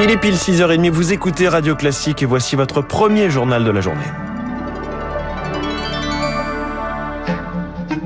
Il est pile 6h30, vous écoutez Radio Classique et voici votre premier journal de la journée.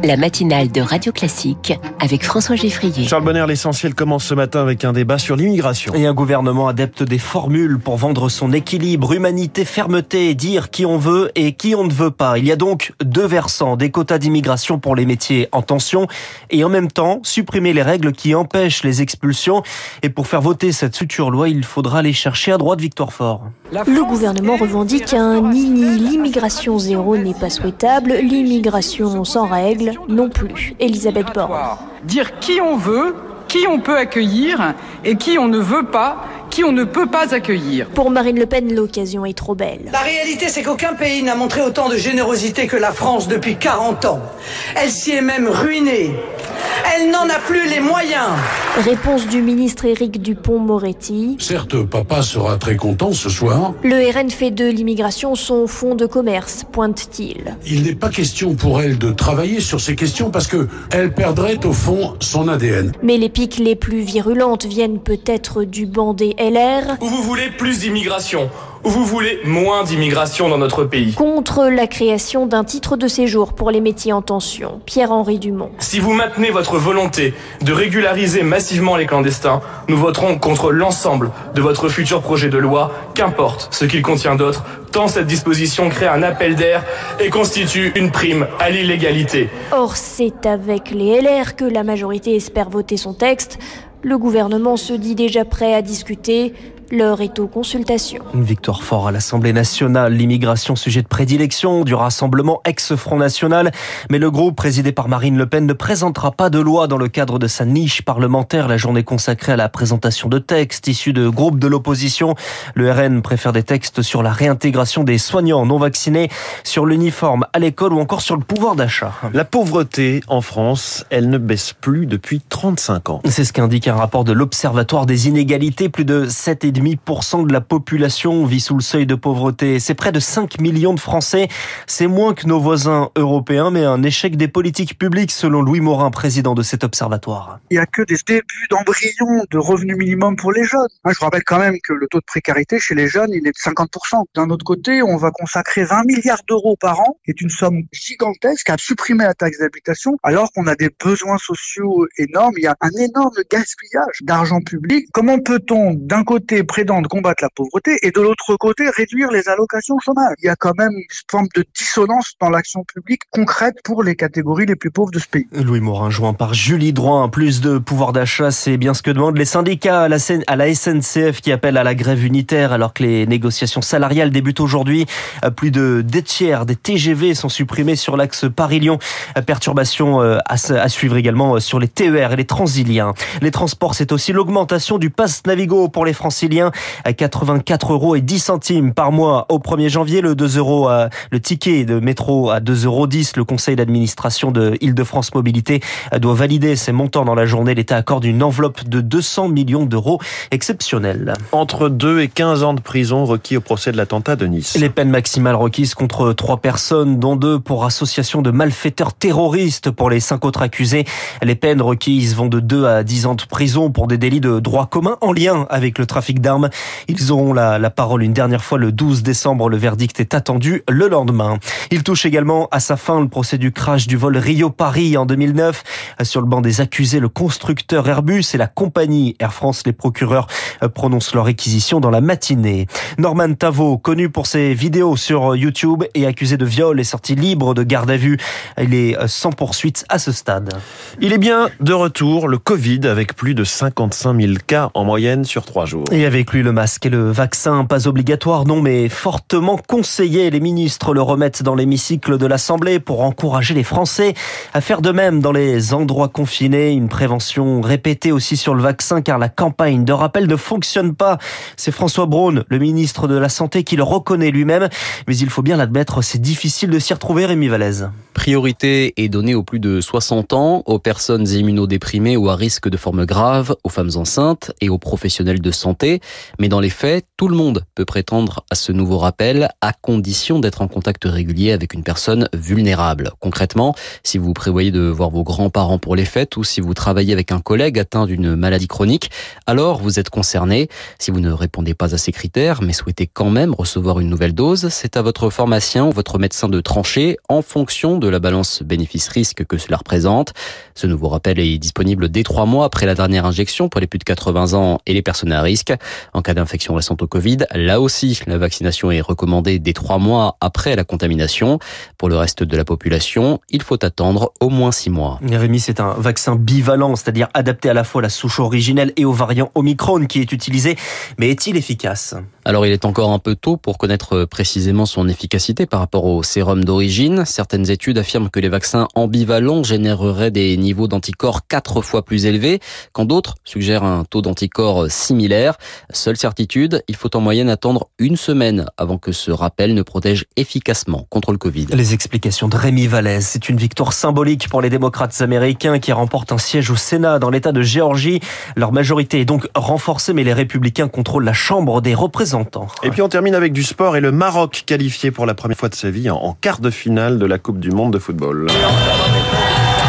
La matinale de Radio Classique avec François Geffrier. Charles Bonner, l'essentiel commence ce matin avec un débat sur l'immigration. Et un gouvernement adepte des formules pour vendre son équilibre, humanité, fermeté, dire qui on veut et qui on ne veut pas. Il y a donc deux versants, des quotas d'immigration pour les métiers en tension et en même temps supprimer les règles qui empêchent les expulsions. Et pour faire voter cette future loi, il faudra aller chercher à droite Victoire Fort. Le gouvernement revendique un nini, l'immigration zéro n'est pas souhaitable, l'immigration sans règles non plus. Elisabeth Borne. Dire qui on veut, qui on peut accueillir et qui on ne veut pas, qui on ne peut pas accueillir. Pour Marine Le Pen, l'occasion est trop belle. La réalité, c'est qu'aucun pays n'a montré autant de générosité que la France depuis 40 ans. Elle s'y est même ruinée. Elle n'en a plus les moyens. Réponse du ministre Éric Dupont-Moretti. Certes, papa sera très content ce soir. Le RN fait de l'immigration son fonds de commerce, pointe-t-il. Il n'est pas question pour elle de travailler sur ces questions parce que elle perdrait au fond son ADN. Mais les piques les plus virulentes viennent peut-être du banc des LR. Où vous voulez plus d'immigration ou vous voulez moins d'immigration dans notre pays Contre la création d'un titre de séjour pour les métiers en tension, Pierre-Henri Dumont. Si vous maintenez votre volonté de régulariser massivement les clandestins, nous voterons contre l'ensemble de votre futur projet de loi, qu'importe ce qu'il contient d'autre, tant cette disposition crée un appel d'air et constitue une prime à l'illégalité. Or, c'est avec les LR que la majorité espère voter son texte. Le gouvernement se dit déjà prêt à discuter. L'heure est aux consultations. Une victoire fort à l'Assemblée nationale. L'immigration, sujet de prédilection du rassemblement ex-Front National. Mais le groupe, présidé par Marine Le Pen, ne présentera pas de loi dans le cadre de sa niche parlementaire. La journée consacrée à la présentation de textes issus de groupes de l'opposition. Le RN préfère des textes sur la réintégration des soignants non vaccinés, sur l'uniforme à l'école ou encore sur le pouvoir d'achat. La pauvreté en France, elle ne baisse plus depuis 35 ans. C'est ce qu'indique un rapport de l'Observatoire des inégalités. Plus de 7 de la population vit sous le seuil de pauvreté. C'est près de 5 millions de Français. C'est moins que nos voisins européens, mais un échec des politiques publiques, selon Louis Morin, président de cet observatoire. Il n'y a que des débuts d'embryon de revenus minimum pour les jeunes. Je rappelle quand même que le taux de précarité chez les jeunes, il est de 50%. D'un autre côté, on va consacrer 20 milliards d'euros par an, qui est une somme gigantesque, à supprimer la taxe d'habitation, alors qu'on a des besoins sociaux énormes. Il y a un énorme gaspillage d'argent public. Comment peut-on, d'un côté, de combattre la pauvreté et de l'autre côté réduire les allocations chômage. Il y a quand même une forme de dissonance dans l'action publique concrète pour les catégories les plus pauvres de ce pays. Louis Morin, joint par Julie Droin, plus de pouvoir d'achat, c'est bien ce que demandent les syndicats à la, SNCF qui appellent à la grève unitaire alors que les négociations salariales débutent aujourd'hui. Plus de deux tiers des TGV sont supprimés sur l'axe Paris-Lyon. Perturbation euh, à suivre également sur les TER et les Transiliens. Les transports, c'est aussi l'augmentation du pass Navigo pour les franciliens à 84 euros et 10 centimes par mois au 1er janvier. Le 2 euros, le ticket de métro à 2,10 euros. Le conseil d'administration de Île-de-France Mobilité doit valider ces montants dans la journée. L'État accorde une enveloppe de 200 millions d'euros exceptionnelle. Entre 2 et 15 ans de prison requis au procès de l'attentat de Nice. Les peines maximales requises contre trois personnes, dont deux pour association de malfaiteurs terroristes pour les cinq autres accusés. Les peines requises vont de 2 à 10 ans de prison pour des délits de droit commun en lien avec le trafic d'armes ils auront la, la parole une dernière fois le 12 décembre. Le verdict est attendu le lendemain. Il touche également à sa fin le procès du crash du vol Rio-Paris en 2009. Sur le banc des accusés, le constructeur Airbus et la compagnie Air France, les procureurs prononcent leur réquisition dans la matinée. Norman Tavo, connu pour ses vidéos sur YouTube et accusé de viol, est sorti libre de garde à vue. Il est sans poursuite à ce stade. Il est bien de retour, le Covid, avec plus de 55 000 cas en moyenne sur trois jours. Et avec plus le masque et le vaccin, pas obligatoire, non, mais fortement conseillé. Les ministres le remettent dans l'hémicycle de l'Assemblée pour encourager les Français à faire de même dans les endroits confinés. Une prévention répétée aussi sur le vaccin car la campagne de rappel ne fonctionne pas. C'est François Braun, le ministre de la Santé, qui le reconnaît lui-même. Mais il faut bien l'admettre, c'est difficile de s'y retrouver, Rémi Vallès. Priorité est donnée aux plus de 60 ans, aux personnes immunodéprimées ou à risque de formes graves, aux femmes enceintes et aux professionnels de santé. Mais dans les faits, tout le monde peut prétendre à ce nouveau rappel à condition d'être en contact régulier avec une personne vulnérable. Concrètement, si vous prévoyez de voir vos grands-parents pour les fêtes ou si vous travaillez avec un collègue atteint d'une maladie chronique, alors vous êtes concerné. Si vous ne répondez pas à ces critères, mais souhaitez quand même recevoir une nouvelle dose, c'est à votre pharmacien ou votre médecin de trancher en fonction de la balance bénéfice-risque que cela représente. Ce nouveau rappel est disponible dès trois mois après la dernière injection pour les plus de 80 ans et les personnes à risque. En cas d'infection récente au Covid, là aussi, la vaccination est recommandée dès trois mois après la contamination. Pour le reste de la population, il faut attendre au moins six mois. Rémi, c'est un vaccin bivalent, c'est-à-dire adapté à la fois à la souche originelle et au variant Omicron qui est utilisé. Mais est-il efficace? Alors il est encore un peu tôt pour connaître précisément son efficacité par rapport au sérum d'origine. Certaines études affirment que les vaccins ambivalents généreraient des niveaux d'anticorps quatre fois plus élevés, quand d'autres suggèrent un taux d'anticorps similaire. Seule certitude, il faut en moyenne attendre une semaine avant que ce rappel ne protège efficacement contre le Covid. Les explications de Rémi Vallès, c'est une victoire symbolique pour les démocrates américains qui remportent un siège au Sénat dans l'État de Géorgie. Leur majorité est donc renforcée, mais les républicains contrôlent la Chambre des représentants. Et puis on termine avec du sport et le Maroc qualifié pour la première fois de sa vie en quart de finale de la Coupe du Monde de football.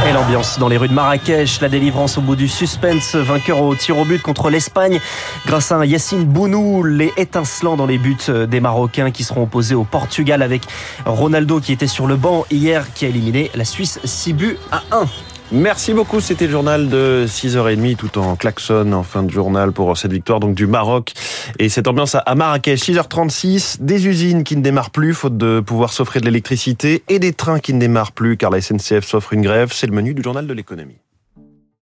Et l'ambiance dans les rues de Marrakech, la délivrance au bout du suspense, vainqueur au tir au but contre l'Espagne grâce à un Yassine Bounou, les étincelants dans les buts des Marocains qui seront opposés au Portugal avec Ronaldo qui était sur le banc hier qui a éliminé la Suisse 6 buts à 1. Merci beaucoup. C'était le journal de 6h30 tout en klaxon en fin de journal pour cette victoire donc du Maroc et cette ambiance à Marrakech. 6h36, des usines qui ne démarrent plus faute de pouvoir s'offrir de l'électricité et des trains qui ne démarrent plus car la SNCF s'offre une grève. C'est le menu du journal de l'économie.